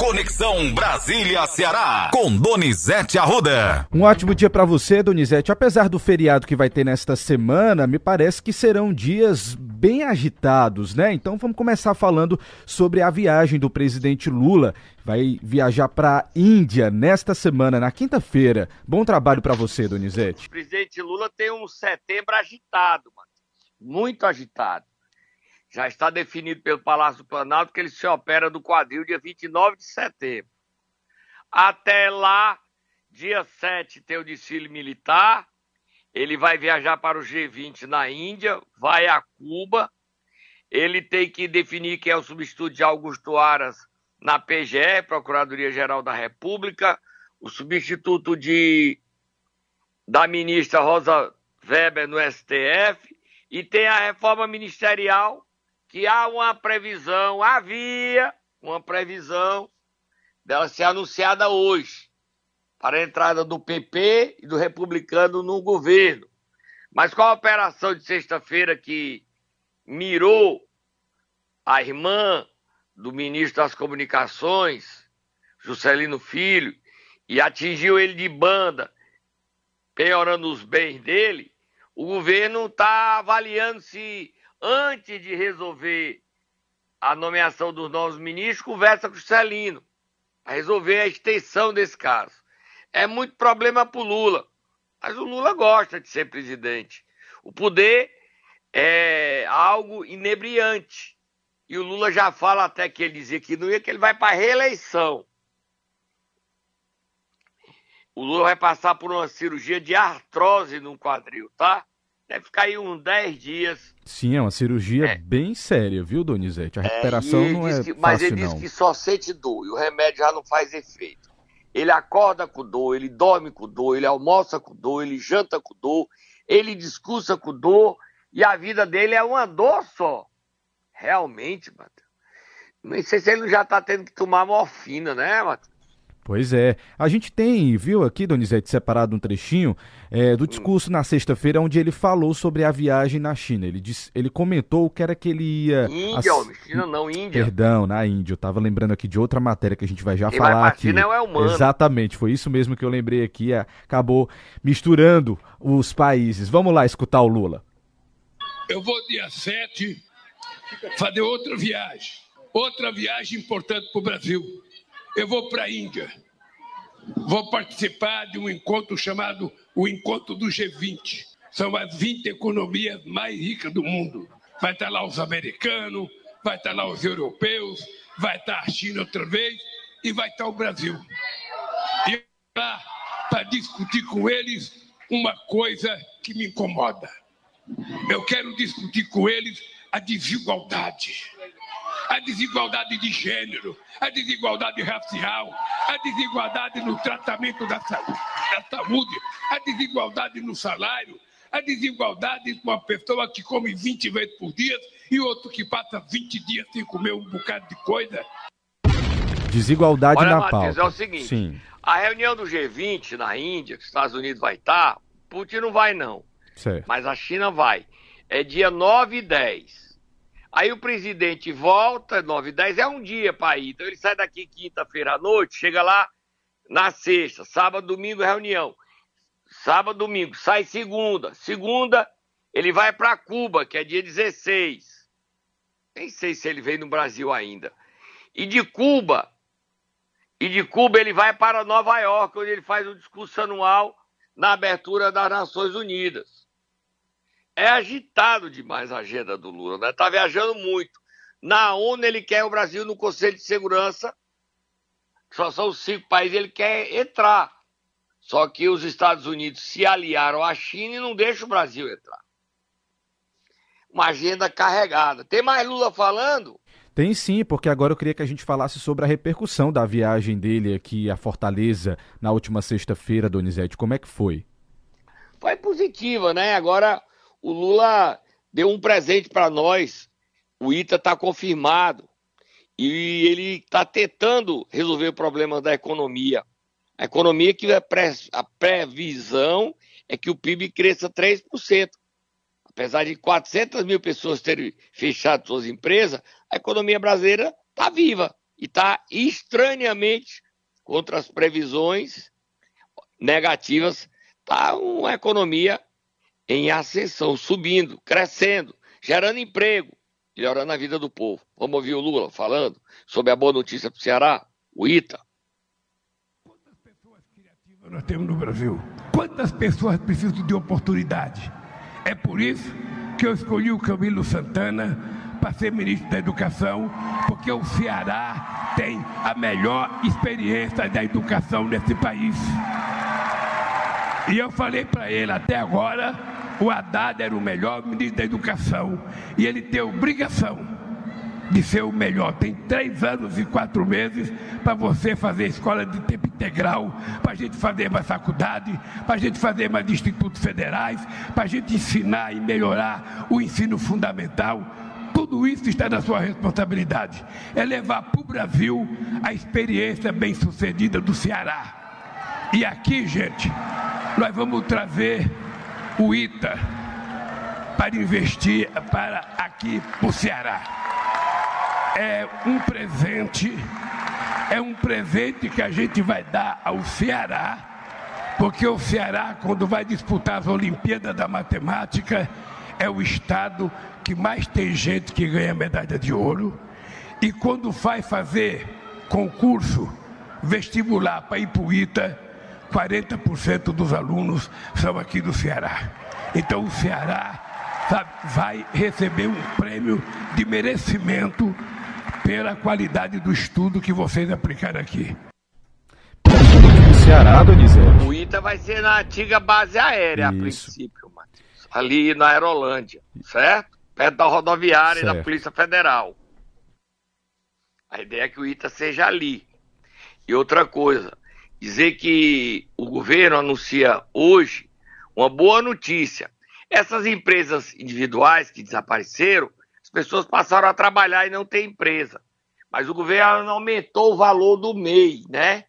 Conexão Brasília-Ceará, com Donizete Arruda. Um ótimo dia para você, Donizete. Apesar do feriado que vai ter nesta semana, me parece que serão dias bem agitados, né? Então vamos começar falando sobre a viagem do presidente Lula. Vai viajar para a Índia nesta semana, na quinta-feira. Bom trabalho para você, Donizete. O presidente Lula tem um setembro agitado, mano. muito agitado. Já está definido pelo Palácio do Planalto que ele se opera do quadril dia 29 de setembro. Até lá, dia 7, tem o desfile militar. Ele vai viajar para o G20 na Índia, vai a Cuba, ele tem que definir quem é o substituto de Augusto Aras na PGE, Procuradoria-Geral da República, o substituto de da ministra Rosa Weber no STF, e tem a reforma ministerial, que há uma previsão, havia uma previsão dela ser anunciada hoje para a entrada do PP e do republicano no governo. Mas com a operação de sexta-feira que mirou a irmã do ministro das Comunicações, Juscelino Filho, e atingiu ele de banda, piorando os bens dele, o governo está avaliando se, antes de resolver a nomeação dos novos ministros, conversa com o Juscelino, para resolver a extensão desse caso é muito problema para o Lula. Mas o Lula gosta de ser presidente. O poder é algo inebriante. E o Lula já fala até que ele dizia que não ia, que ele vai para a reeleição. O Lula vai passar por uma cirurgia de artrose no quadril, tá? Deve ficar aí uns 10 dias. Sim, é uma cirurgia é. bem séria, viu, Donizete? A é, recuperação é, não é que, Mas ele disse que só sente dor e o remédio já não faz efeito. Ele acorda com dor, ele dorme com dor, ele almoça com dor, ele janta com dor, ele discursa com dor e a vida dele é uma dor só. Realmente, Matheus. Não sei se ele já está tendo que tomar morfina, né, Matheus? Pois é. A gente tem, viu aqui, Donizete, separado um trechinho é, do discurso na sexta-feira, onde ele falou sobre a viagem na China. Ele, disse, ele comentou que era que ele ia. Índia, homem, China não, Índia. Perdão, na Índia. Eu tava lembrando aqui de outra matéria que a gente vai já Quem falar vai aqui. China é humano. Exatamente, foi isso mesmo que eu lembrei aqui. Acabou misturando os países. Vamos lá escutar o Lula. Eu vou dia 7 fazer outra viagem. Outra viagem importante para o Brasil eu vou para a Índia. Vou participar de um encontro chamado o Encontro do G20. São as 20 economias mais ricas do mundo. Vai estar lá os americanos, vai estar lá os europeus, vai estar a China outra vez e vai estar o Brasil. E lá para discutir com eles uma coisa que me incomoda. Eu quero discutir com eles a desigualdade a desigualdade de gênero, a desigualdade racial, a desigualdade no tratamento da saúde, a desigualdade no salário, a desigualdade com uma pessoa que come 20 vezes por dia e outro que passa 20 dias sem comer um bocado de coisa. Desigualdade Olha, na Matheus, pauta. é o seguinte, Sim. a reunião do G20 na Índia, que os Estados Unidos vai estar, Putin não vai não, certo. mas a China vai. É dia 9 e 10. Aí o presidente volta, 9 e 10, é um dia para ir. Então ele sai daqui quinta-feira à noite, chega lá na sexta, sábado, domingo, reunião. Sábado, domingo, sai segunda. Segunda, ele vai para Cuba, que é dia 16. Nem sei se ele veio no Brasil ainda. E de Cuba, e de Cuba ele vai para Nova York, onde ele faz um discurso anual na abertura das Nações Unidas é agitado demais a agenda do Lula, né? Tá viajando muito. Na ONU ele quer o Brasil no Conselho de Segurança, só são cinco países, ele quer entrar. Só que os Estados Unidos se aliaram à China e não deixam o Brasil entrar. Uma agenda carregada. Tem mais Lula falando? Tem sim, porque agora eu queria que a gente falasse sobre a repercussão da viagem dele aqui à Fortaleza na última sexta-feira, Donizete. Como é que foi? Foi positiva, né? Agora o Lula deu um presente para nós. O ITA está confirmado. E ele está tentando resolver o problema da economia. A economia que a previsão é que o PIB cresça 3%. Apesar de 400 mil pessoas terem fechado suas empresas, a economia brasileira está viva e está estranhamente contra as previsões negativas. Está uma economia em ascensão, subindo, crescendo, gerando emprego, melhorando a vida do povo. Vamos ouvir o Lula falando sobre a boa notícia para o Ceará, o ITA. Quantas pessoas criativas nós temos no Brasil? Quantas pessoas precisam de oportunidade? É por isso que eu escolhi o Camilo Santana para ser ministro da Educação, porque o Ceará tem a melhor experiência da educação nesse país. E eu falei para ele até agora, o Haddad era o melhor ministro da Educação e ele tem obrigação de ser o melhor. Tem três anos e quatro meses para você fazer escola de tempo integral, para a gente fazer mais faculdade, para a gente fazer mais institutos federais, para a gente ensinar e melhorar o ensino fundamental. Tudo isso está na sua responsabilidade. É levar para o Brasil a experiência bem sucedida do Ceará. E aqui, gente, nós vamos trazer o ITA para investir para aqui para o Ceará. É um presente, é um presente que a gente vai dar ao Ceará, porque o Ceará, quando vai disputar as Olimpíadas da Matemática, é o estado que mais tem gente que ganha medalha de ouro. E quando vai fazer concurso vestibular para ir para o ITA, 40% dos alunos são aqui do Ceará. Então o Ceará sabe, vai receber um prêmio de merecimento pela qualidade do estudo que vocês aplicaram aqui. O Ceará, Donizete. O ITA vai ser na antiga base aérea, a princípio, Matheus. Ali na Aerolândia, certo? Perto da rodoviária certo. e da Polícia Federal. A ideia é que o ITA seja ali. E outra coisa, dizer que o governo anuncia hoje uma boa notícia. Essas empresas individuais que desapareceram, as pessoas passaram a trabalhar e não tem empresa. Mas o governo aumentou o valor do MEI, né?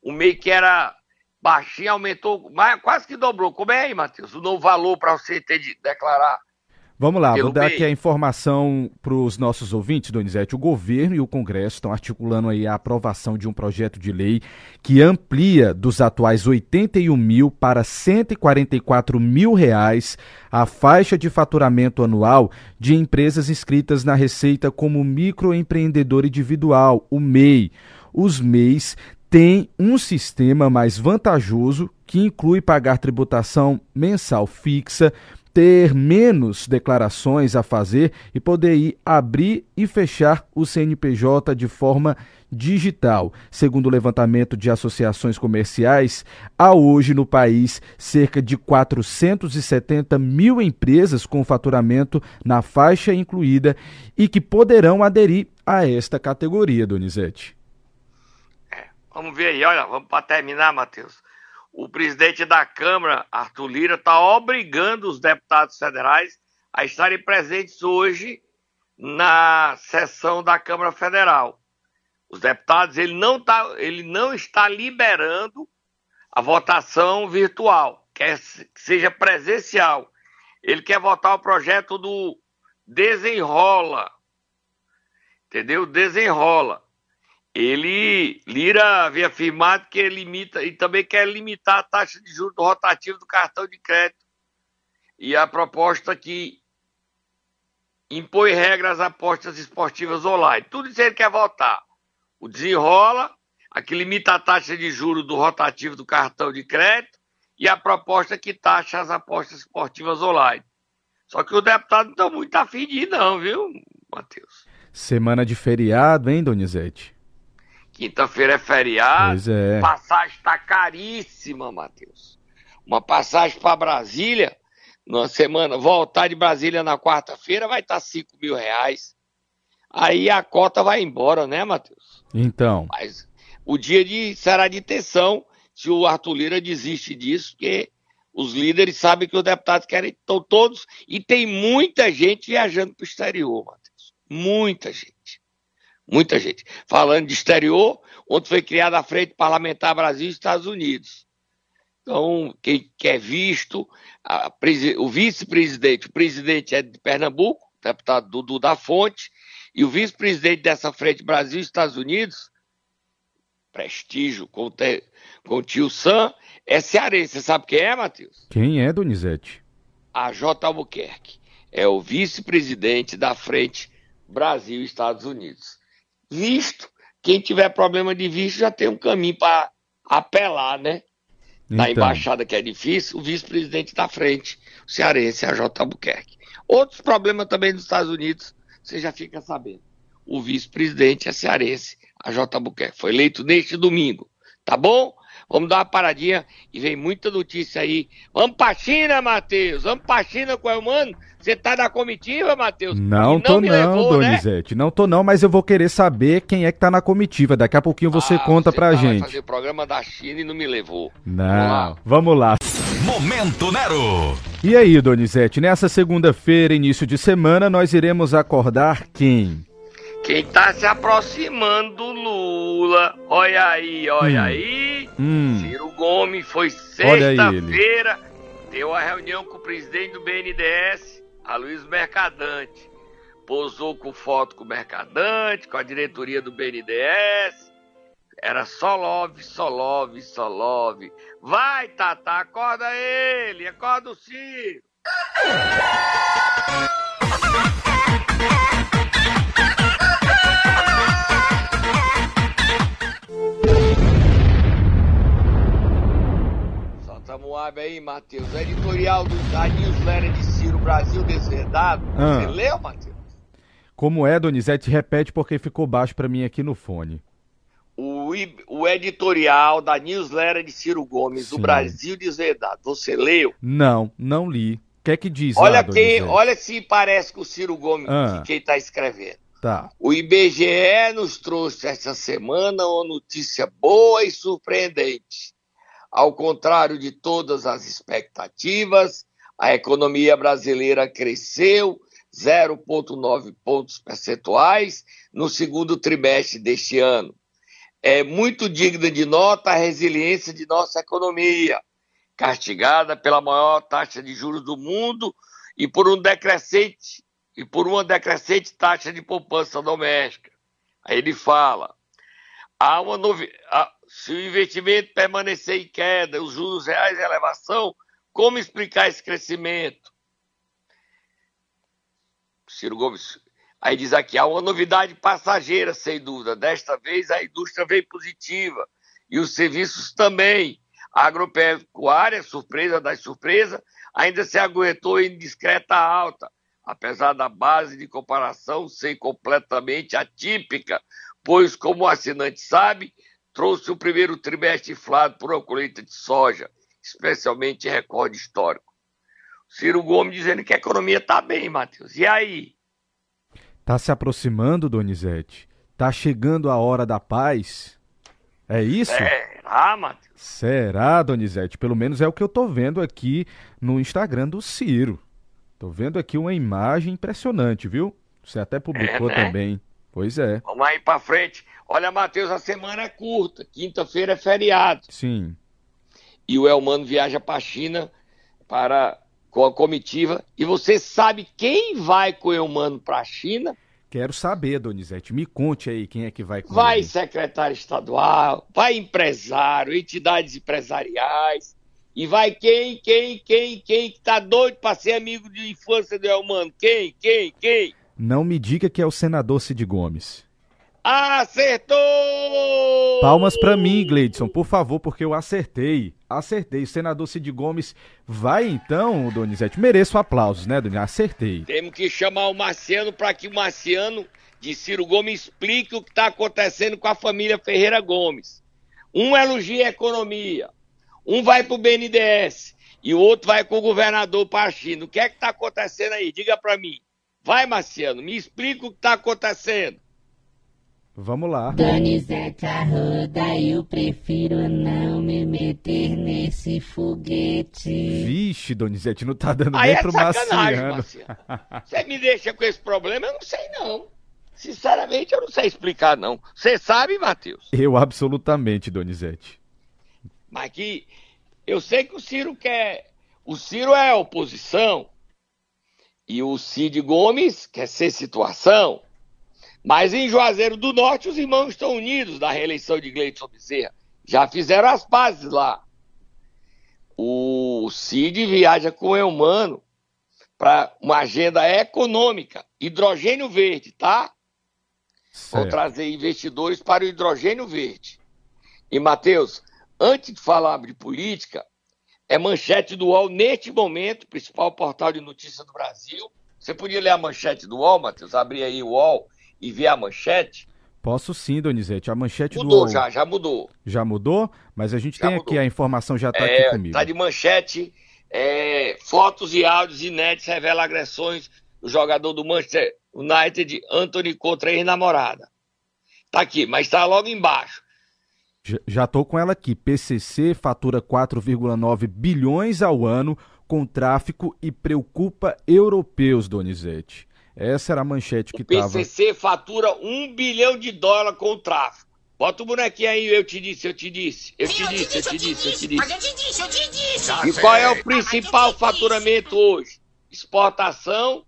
O MEI que era baixinho aumentou, quase que dobrou. Como é aí, Matheus? O novo valor para você ter de declarar Vamos lá, vou dar aqui a informação para os nossos ouvintes, Donizete. O governo e o Congresso estão articulando aí a aprovação de um projeto de lei que amplia dos atuais 81 mil para 144 mil reais a faixa de faturamento anual de empresas inscritas na Receita como microempreendedor individual, o MEI. Os MEIs têm um sistema mais vantajoso que inclui pagar tributação mensal fixa, ter menos declarações a fazer e poder ir abrir e fechar o CNPJ de forma digital. Segundo o levantamento de associações comerciais, há hoje no país cerca de 470 mil empresas com faturamento na faixa incluída e que poderão aderir a esta categoria, Donizete. É, vamos ver aí, olha, vamos para terminar, Matheus o presidente da Câmara, Arthur Lira, está obrigando os deputados federais a estarem presentes hoje na sessão da Câmara Federal. Os deputados, ele não, tá, ele não está liberando a votação virtual, quer que seja presencial. Ele quer votar o projeto do Desenrola. Entendeu? Desenrola. Ele, Lira havia afirmado que limita e também quer limitar a taxa de juros do rotativo do cartão de crédito. E a proposta que impõe regras às apostas esportivas online. Tudo isso ele quer votar. O desenrola, a que limita a taxa de juros do rotativo do cartão de crédito e a proposta que taxa as apostas esportivas online. Só que o deputado não está muito afim de ir, não, viu, Matheus? Semana de feriado, hein, Donizete? Quinta-feira é feriado. Pois é. Passagem está caríssima, Matheus. Uma passagem para Brasília, na semana, voltar de Brasília na quarta-feira vai estar tá 5 mil reais. Aí a cota vai embora, né, Matheus? Então. Mas o dia de, será de tensão se o Arthur Lira desiste disso, porque os líderes sabem que os deputados querem, estão todos, e tem muita gente viajando para o exterior, Matheus. Muita gente. Muita gente. Falando de exterior, ontem foi criada a Frente Parlamentar Brasil e Estados Unidos. Então, quem quer visto, a, o vice-presidente, o presidente é de Pernambuco, deputado Dudu da Fonte, E o vice-presidente dessa frente Brasil Estados Unidos, prestígio com, te, com o tio Sam, é cearense. Você sabe quem é, Matheus? Quem é, Donizete? A J. Albuquerque. É o vice-presidente da frente Brasil Estados Unidos. Visto, quem tiver problema de visto já tem um caminho para apelar, né? Na Então. embaixada que é difícil, o vice-presidente da frente, o cearense, a J. Albuquerque. Outros problemas também dos Estados Unidos, você já fica sabendo. O vice-presidente é cearense, a J. Albuquerque. Foi eleito neste domingo, tá bom? Vamos dar uma paradinha e vem muita notícia aí. Vamos pra China, Matheus. Vamos pra China com o Elmano. Você tá na comitiva, Matheus? Não E tô não, levou, né? Donizete. Não tô não, mas eu vou querer saber quem é que tá na comitiva. Daqui a pouquinho você Ah, conta pra tá, gente. fazer o programa da China e não me levou. Não, vamos lá. Momento Nero. E aí, Donizete, nessa segunda-feira, início de semana, nós iremos acordar quem? Quem tá se aproximando do Lula, olha aí, olha Hum. aí. Hum, Ciro Gomes foi sexta-feira, deu a reunião com o presidente do BNDES, a Luiz Mercadante. Posou com foto com o Mercadante, com a diretoria do BNDES. Era só love, só love, só love. Vai, Tata, acorda ele, acorda o Ciro. Moab aí, Matheus. O editorial do, da newsletter de Ciro Brasil Desvendado. Ah. Você leu, Matheus? como é, Donizete? Repete porque ficou baixo pra mim aqui no fone. O, o editorial da newsletter de Ciro Gomes, do Sim. Brasil Desvendado. Você leu? Não, não li. O que é que diz Olha lá, quem, olha se parece com o Ciro Gomes, Ah. que quem está escrevendo. Tá. O IBGE nos trouxe essa semana uma notícia boa e surpreendente. Ao contrário de todas as expectativas, a economia brasileira cresceu 0,9 pontos percentuais no segundo trimestre deste ano. É muito digna de nota a resiliência de nossa economia, castigada pela maior taxa de juros do mundo e por um decrescente e por uma decrescente taxa de poupança doméstica. Aí ele fala: há uma novi... se o investimento permanecer em queda, os juros reais em elevação, como explicar esse crescimento? Ciro Gomes. Aí diz aqui: há uma novidade passageira, sem dúvida. Desta vez a indústria veio positiva e os serviços também. A agropecuária, surpresa das surpresas, ainda se aguentou em discreta alta, apesar da base de comparação ser completamente atípica, pois, como o assinante sabe, trouxe o primeiro trimestre inflado por uma colheita de soja, especialmente recorde histórico. Ciro Gomes dizendo que a economia está bem, Matheus. E aí? Tá se aproximando, Donizete? Tá chegando a hora da paz? É isso? Será, Matheus? Será, Donizete? Pelo menos é o que eu tô vendo aqui no Instagram do Ciro. Tô vendo aqui uma imagem impressionante, viu? Você até publicou É, né? também. Pois é, Vamos aí para frente. Olha, Matheus, a semana é curta. Quinta-feira é feriado. sim. E o Elmano viaja para a China para, com a comitiva. E você sabe quem vai com o Elmano para a China? Quero saber, Donizete. Me conte aí quem é que vai com Vai ele. secretário estadual, vai empresário, entidades empresariais. E vai quem, quem, quem, quem que tá doido para ser amigo de infância do Elmano? Quem, quem, quem? Não me diga que é o senador Cid Gomes. Acertou! Palmas pra mim, Gleidson, por favor, porque eu acertei. Acertei. O senador Cid Gomes vai então, Donizete. Mereço aplausos, né, Donizete? Acertei. Temos que chamar o Marciano para que o Marciano de Ciro Gomes explique o que está acontecendo com a família Ferreira Gomes. Um elogia a economia, um vai para o BNDES e o outro vai com o governador para a China. O que é que está acontecendo aí? Diga para mim. Vai, Marciano, me explica o que está acontecendo. Vamos lá. Donizete Arruda, eu prefiro não me meter nesse foguete. Vixe, Donizete, não tá dando Aí nem é pro sacanagem, Marciano. Marciano. Você me deixa com esse problema? Eu não sei, não. Sinceramente, eu não sei explicar, não. Você sabe, Matheus? Eu absolutamente, Donizete. Mas que eu sei que o Ciro quer. O Ciro é oposição. E o Cid Gomes quer ser situação. Mas em Juazeiro do Norte, os irmãos estão unidos na reeleição de Gleidson Bezerra. Já fizeram as pazes lá. O Cid viaja com o Eumano para uma agenda econômica, hidrogênio verde, tá? Certo. trazer investidores para o hidrogênio verde. E, Matheus, antes de falar de política, é manchete do UOL neste momento, principal portal de notícias do Brasil. Você podia ler a manchete do UOL, Matheus? Abrir aí o UOL e ver a manchete? Posso sim, Donizete. A manchete Mudou do já, já mudou. já mudou, mas a gente Já tem aqui mudou. a informação já está aqui É, comigo. tá de manchete, é, fotos e áudios inéditos revelam agressões do jogador do Manchester United, Anthony, contra a ex-namorada. Tá aqui, mas tá logo embaixo. Já- estou com ela aqui. PCC fatura 4,9 bilhões ao ano com tráfico e preocupa europeus, Donizete. Essa era a manchete que O estava. PCC fatura um bilhão de dólares com o tráfico. Bota o bonequinho aí, eu te disse, eu te disse, eu te disse, eu te disse, eu te disse. Mas eu te disse, eu te disse. E qual é o principal faturamento hoje? Exportação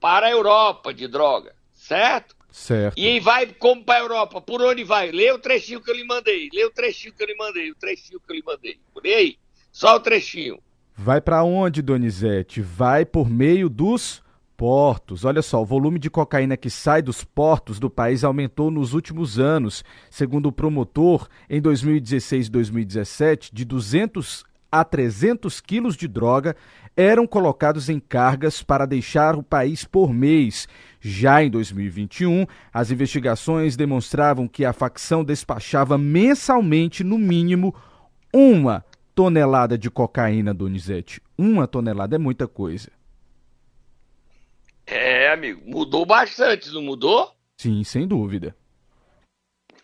para a Europa de droga, certo? Certo. E vai como para a Europa? Por onde vai? Lê o trechinho que eu lhe mandei. Lê o trechinho que eu lhe mandei. O trechinho que eu lhe mandei. Lê aí. Só o trechinho. Vai para onde, Donizete? Vai por meio dos portos. Olha só, o volume de cocaína que sai dos portos do país aumentou nos últimos anos. Segundo o promotor, em 2016 e 2017, de 200 a 300 quilos de droga eram colocados em cargas para deixar o país por mês. Já em 2021, as investigações demonstravam que a facção despachava mensalmente, no mínimo, uma tonelada de cocaína, Donizete. Uma tonelada é muita coisa. É, amigo. Mudou bastante, não mudou? Sim, sem dúvida.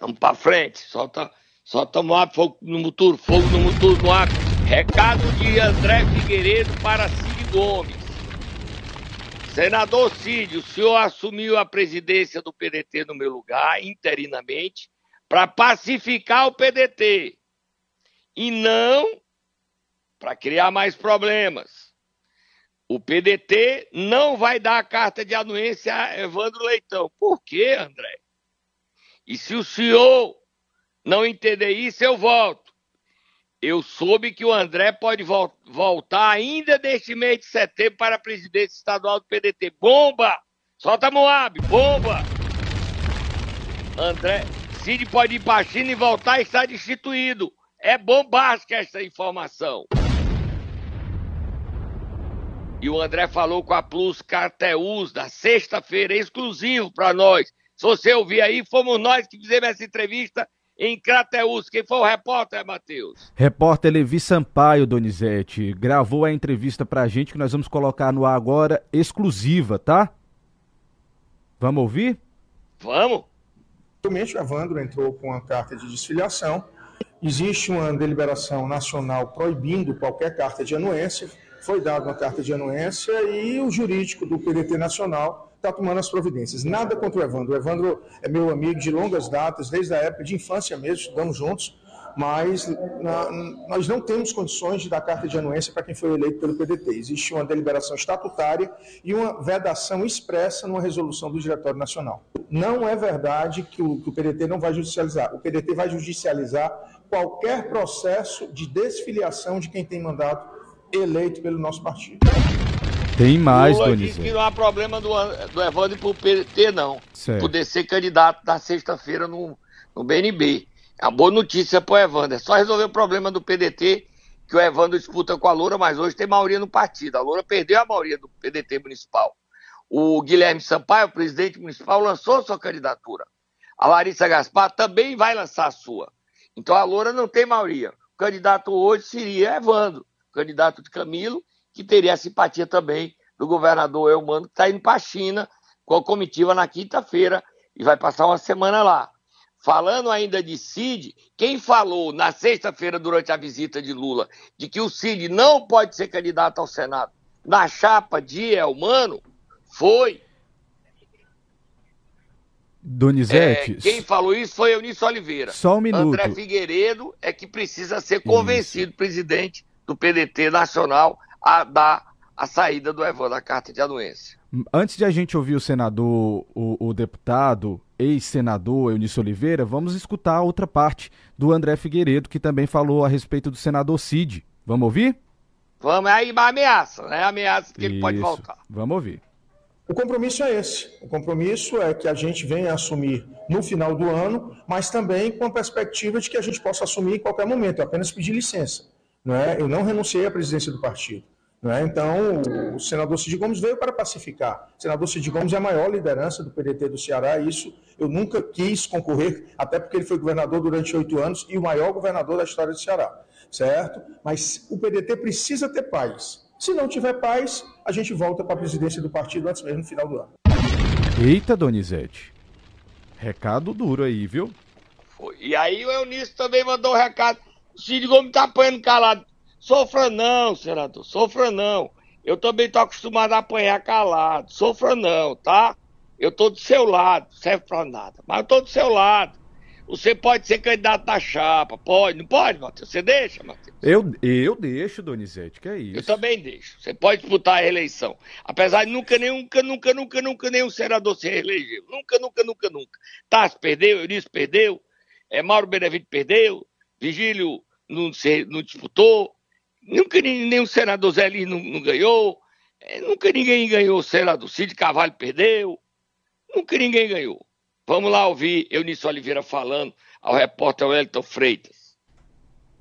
Vamos pra frente. Solta, solta no ar, fogo no motor, fogo no motor, no ar. Recado de André Figueiredo para Cid Gomes. Senador Cid, o senhor assumiu a presidência do PDT no meu lugar, interinamente, para pacificar o PDT. E não para criar mais problemas. O PDT não vai dar a carta de anuência a Evandro Leitão. Por quê, André? E se o senhor não entender isso, eu volto. Eu soube que o André pode vol- voltar ainda neste mês de setembro para a presidência estadual do PDT. Bomba! Solta Moab, bomba! André, Cid pode ir para China e voltar e está destituído. É bombástica essa informação. E o André falou com a Plus Carteus na sexta-feira, exclusivo para nós. Se você ouvir aí, fomos nós que fizemos essa entrevista em Crateus. Quem foi o repórter, Matheus? Repórter Levi Sampaio, Donizete, gravou a entrevista pra gente que nós vamos colocar no ar agora, exclusiva, tá? Vamos ouvir? Vamos? Atualmente, o Evandro entrou com uma carta de desfiliação. Existe uma deliberação nacional proibindo qualquer carta de anuência. Foi dada uma carta de anuência e o jurídico do PDT Nacional está tomando as providências. Nada contra o Evandro. O Evandro é meu amigo de longas datas, desde a época de infância mesmo, estudamos juntos. Mas na- nós não temos condições de dar carta de anuência para quem foi eleito pelo PDT. Existe uma deliberação estatutária e uma vedação expressa numa resolução do Diretório Nacional. Não é verdade que o, que o PDT não vai judicializar. O PDT vai judicializar qualquer processo de desfiliação de quem tem mandato eleito pelo nosso partido. Tem mais, Lula disse que não há problema do, do Evandro pro PT, não. Certo. Poder ser candidato na sexta-feira no, no BNB. É uma boa notícia pro Evandro. É só resolver o problema do PDT, que o Evandro disputa com a Loura, mas hoje tem maioria no partido. A Loura perdeu a maioria do PDT municipal. O Guilherme Sampaio, o presidente municipal, lançou sua candidatura. A Larissa Gaspar também vai lançar a sua. Então a Loura não tem maioria. O candidato hoje seria Evandro, o candidato de Camilo, que teria a simpatia também do governador Elmano, que está indo para a China com a comitiva na quinta-feira e vai passar uma semana lá. Falando ainda de Cid, quem falou na sexta-feira, durante a visita de Lula, de que o Cid não pode ser candidato ao Senado na chapa de Elmano, foi. Donizete, É, quem falou isso foi Eunício Oliveira. só um minuto. André Figueiredo é que precisa ser convencido, presidente do PDT nacional, a dar a saída do Evandro, a carta de anuência. Antes de a gente ouvir o senador, o, o deputado, ex-senador Eunício Oliveira, vamos escutar a outra parte do André Figueiredo, que também falou a respeito do senador Cid. Vamos ouvir? Vamos, aí uma ameaça, né? Ameaça que Isso. ele pode voltar. Vamos ouvir. O compromisso é esse. O compromisso é que a gente venha assumir no final do ano, mas também com a perspectiva de que a gente possa assumir em qualquer momento. Eu apenas pedir licença. Não é? Eu não renunciei à presidência do partido. Não é? Então, o senador Cid Gomes veio para pacificar. O senador Cid Gomes é a maior liderança do PDT do Ceará. Isso eu nunca quis concorrer, até porque ele foi governador durante oito anos e o maior governador da história do Ceará. Certo? Mas o PDT precisa ter paz. Se não tiver paz, a gente volta para a presidência do partido antes mesmo do final do ano. Eita, Donizete. Recado duro aí, viu? E aí o Eunício também mandou um recado. O Cid Gomes tá apanhando calado. Sofra não, senador, sofra não. Eu também tô acostumado a apanhar calado. Sofra não, tá? Eu tô do seu lado, serve pra nada. Mas eu tô do seu lado. Você pode ser candidato da chapa, pode, não pode, Matheus? Você deixa, Matheus? Eu, eu deixo, Donizete, que é isso. Eu também deixo. Você pode disputar a reeleição. Apesar de nunca, nunca, nunca, nunca, nunca nenhum senador se reelegeu. Nunca, nunca, nunca, nunca. Tassi perdeu, Eunício perdeu, é, Mauro Benevito perdeu, Vigílio não, se, não disputou, nunca nenhum senador Zé Lins não, não ganhou, é, nunca ninguém ganhou, senador Cid Carvalho perdeu, nunca ninguém ganhou. Vamos lá ouvir Eunício Oliveira falando ao repórter Wellington Freitas.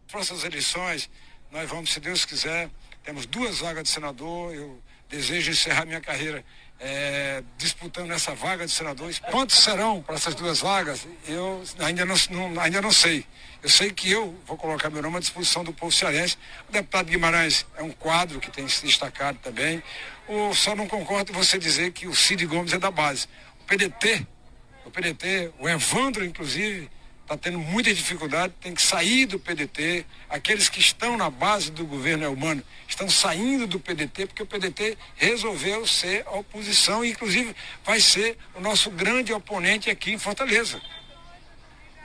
Próximas eleições, nós vamos, se Deus quiser, temos duas vagas de senador. Eu desejo encerrar minha carreira é, disputando essa vaga de senador. Quantos serão para essas duas vagas? Eu ainda não, não, ainda não sei. Eu sei que eu vou colocar meu nome à disposição do povo cearense. O deputado Guimarães é um quadro que tem se destacado também. O, só não concordo você dizer que o Cid Gomes é da base. O PDT o PDT, o Evandro, inclusive, está tendo muita dificuldade, tem que sair do PDT. Aqueles que estão na base do governo é humano estão saindo do PDT, porque o PDT resolveu ser a oposição e, inclusive, vai ser o nosso grande oponente aqui em Fortaleza.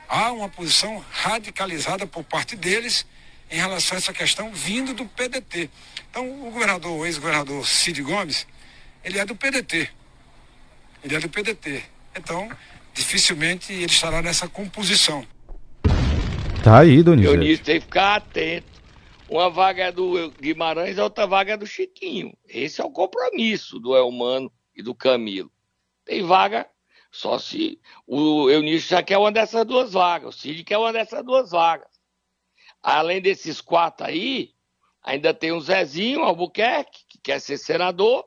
Há uma posição radicalizada por parte deles em relação a essa questão vindo do PDT. Então, o governador, o ex-governador Cid Gomes, ele é do PDT. Ele é do PDT. Então, dificilmente ele estará nessa composição. Tá aí, Donizete. Dionísio tem que ficar atento. Uma vaga é do Guimarães, a outra vaga é do Chiquinho. Esse é o compromisso do Elmano e do Camilo. Tem vaga só se o Eunício já quer uma dessas duas vagas, o Cid quer uma dessas duas vagas. Além desses quatro aí, ainda tem o Zezinho Albuquerque, que quer ser senador,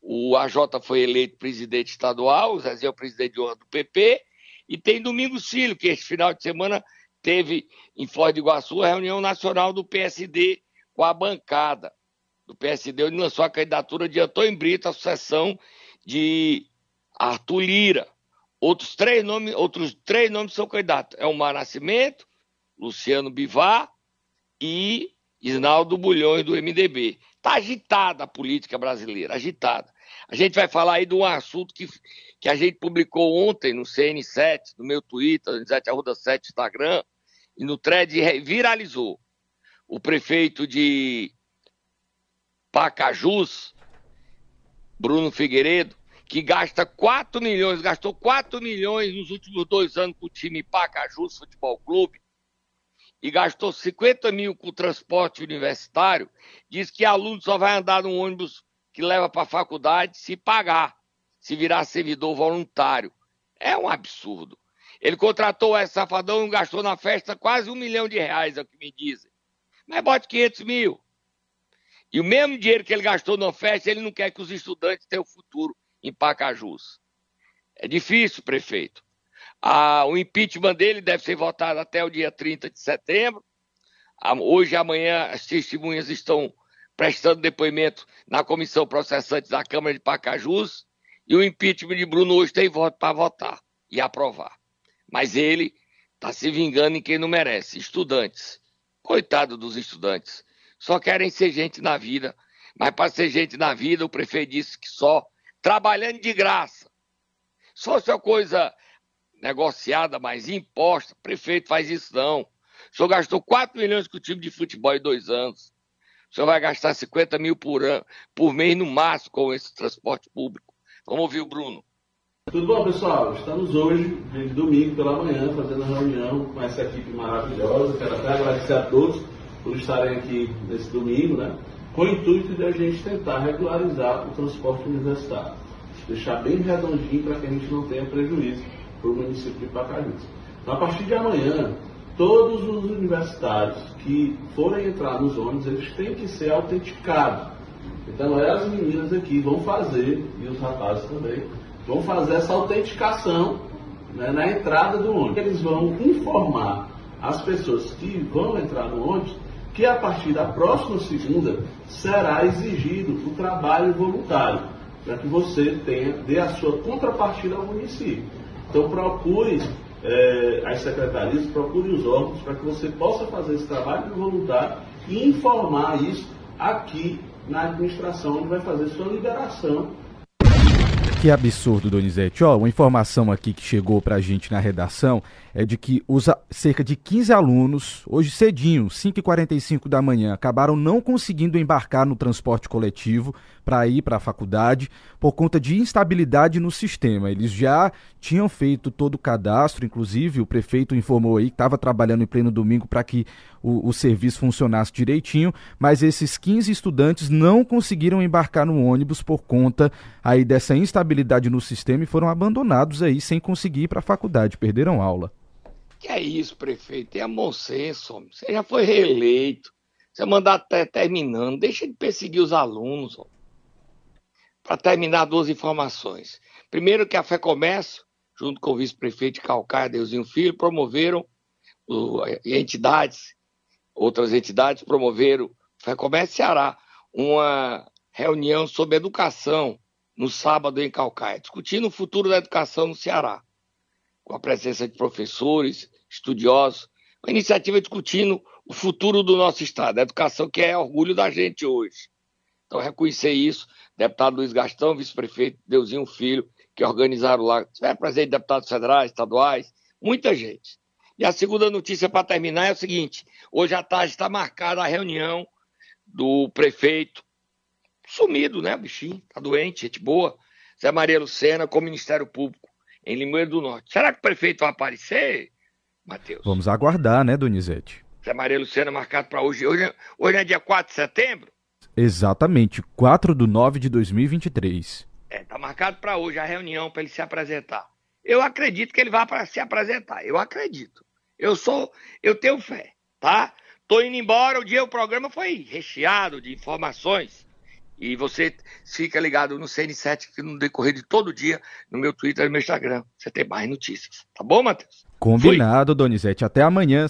o AJ foi eleito presidente estadual, o Zezinho é o presidente de honra do PP, e tem Domingos Filho, que este final de semana teve em Foz do Iguaçu a reunião nacional do PSD com a bancada do PSD, onde lançou a candidatura de Antônio Brito à sucessão de Arthur Lira. Outros três nomes, outros três nomes são candidatos. É o Mar Nascimento, Luciano Bivar e Isnaldo Bulhões, do MDB. Está agitada a política brasileira, agitada. A gente vai falar aí de um assunto que, que a gente publicou ontem no CN7, no meu Twitter, no 7 Arruda 7 Instagram, e no thread viralizou. O prefeito de Pacajus, Bruno Figueiredo, que gasta 4 milhões, gastou 4 milhões nos últimos dois anos com o time Pacajus Futebol Clube, e gastou 50 mil com transporte universitário, diz que aluno só vai andar num ônibus que leva para a faculdade se pagar, se virar servidor voluntário. É um absurdo. Ele contratou esse safadão e gastou na festa quase um milhão de reais, é o que me dizem. Mas bote 500 mil. E o mesmo dinheiro que ele gastou na festa, ele não quer que os estudantes tenham futuro em Pacajus. É difícil, prefeito. Ah, o impeachment dele deve ser votado até o dia 30 de setembro. Ah, hoje e amanhã as testemunhas estão prestando depoimento na comissão processante da Câmara de Pacajus. E o impeachment de Bruno hoje tem voto para votar e aprovar. Mas ele está se vingando em quem não merece. Estudantes. Coitado dos estudantes. Só querem ser gente na vida. Mas para ser gente na vida, o prefeito disse que só trabalhando de graça. Só se é coisa negociada, mas imposta. Prefeito faz isso não. O senhor gastou 4 milhões com o time de futebol em dois anos. O senhor vai gastar 50 mil por, ano, por mês no máximo com esse transporte público. Vamos ouvir o Bruno. Tudo bom, pessoal? Estamos hoje, de domingo pela manhã, fazendo uma reunião com essa equipe maravilhosa. Quero até agradecer a todos por estarem aqui nesse domingo, né? Com o intuito de a gente tentar regularizar o transporte universitário. Deixar bem redondinho para que a gente não tenha prejuízo para o município de Pacajus. Então, a partir de amanhã, todos os universitários que forem entrar nos ônibus, eles têm que ser autenticados. Então, as meninas aqui vão fazer, e os rapazes também, vão fazer essa autenticação né, na entrada do ônibus. Eles vão informar as pessoas que vão entrar no ônibus que a partir da próxima segunda será exigido o trabalho voluntário, para que você tenha, dê a sua contrapartida ao município. Então procure é, as secretarias, procure os órgãos para que você possa fazer esse trabalho voluntário e informar isso aqui na administração, onde vai fazer sua liberação que absurdo, Donizete. Ó, uma informação aqui que chegou pra gente na redação é de que os cerca de 15 alunos, hoje cedinho, 5h45 da manhã, acabaram não conseguindo embarcar no transporte coletivo para ir para a faculdade por conta de instabilidade no sistema. Eles já tinham feito todo o cadastro, inclusive o prefeito informou aí que estava trabalhando em pleno domingo para que o, o, serviço funcionasse direitinho, mas esses 15 estudantes não conseguiram embarcar no ônibus por conta aí dessa instabilidade no sistema e foram abandonados aí sem conseguir ir para a faculdade, perderam aula. Que é isso, prefeito? Tenha bom senso, homem. Você já foi reeleito. Seu mandato está terminando. Deixa de perseguir os alunos. Para terminar, duas informações. Primeiro, que a Fé Comércio, junto com o vice-prefeito de Calcaia, Deusinho Filho, promoveram o, entidades, outras entidades promoveram, Fé Comércio Ceará, uma reunião sobre educação no sábado em Calcaia, discutindo o futuro da educação no Ceará, com a presença de professores, estudiosos, uma iniciativa discutindo o futuro do nosso Estado, a educação que é orgulho da gente hoje. Então, reconhecer isso, deputado Luiz Gastão, vice-prefeito Deusinho Filho, que organizaram lá, tiver presente deputados federais, estaduais, muita gente. E a segunda notícia para terminar é o seguinte: hoje à tarde está marcada a reunião do prefeito, sumido, né, bichinho, está doente, gente boa, Zé Maria Lucena, com o Ministério Público, em Limoeiro do Norte. Será que o prefeito vai aparecer, Matheus? Vamos aguardar, né, Donizete? Zé Maria Lucena marcado para hoje. hoje. Hoje é dia 4 de setembro? Exatamente, 4 de 9 de 2023. É, tá marcado para hoje a reunião para ele se apresentar. Eu acredito que ele vai para se apresentar. Eu acredito. Eu sou, eu tenho fé, tá? Tô indo embora, o dia o programa foi recheado de informações. E você fica ligado no CN7 que no decorrer de todo dia, no meu Twitter e no meu Instagram, você tem mais notícias. Tá bom, Matheus? Combinado, Fui. Donizete. Até amanhã.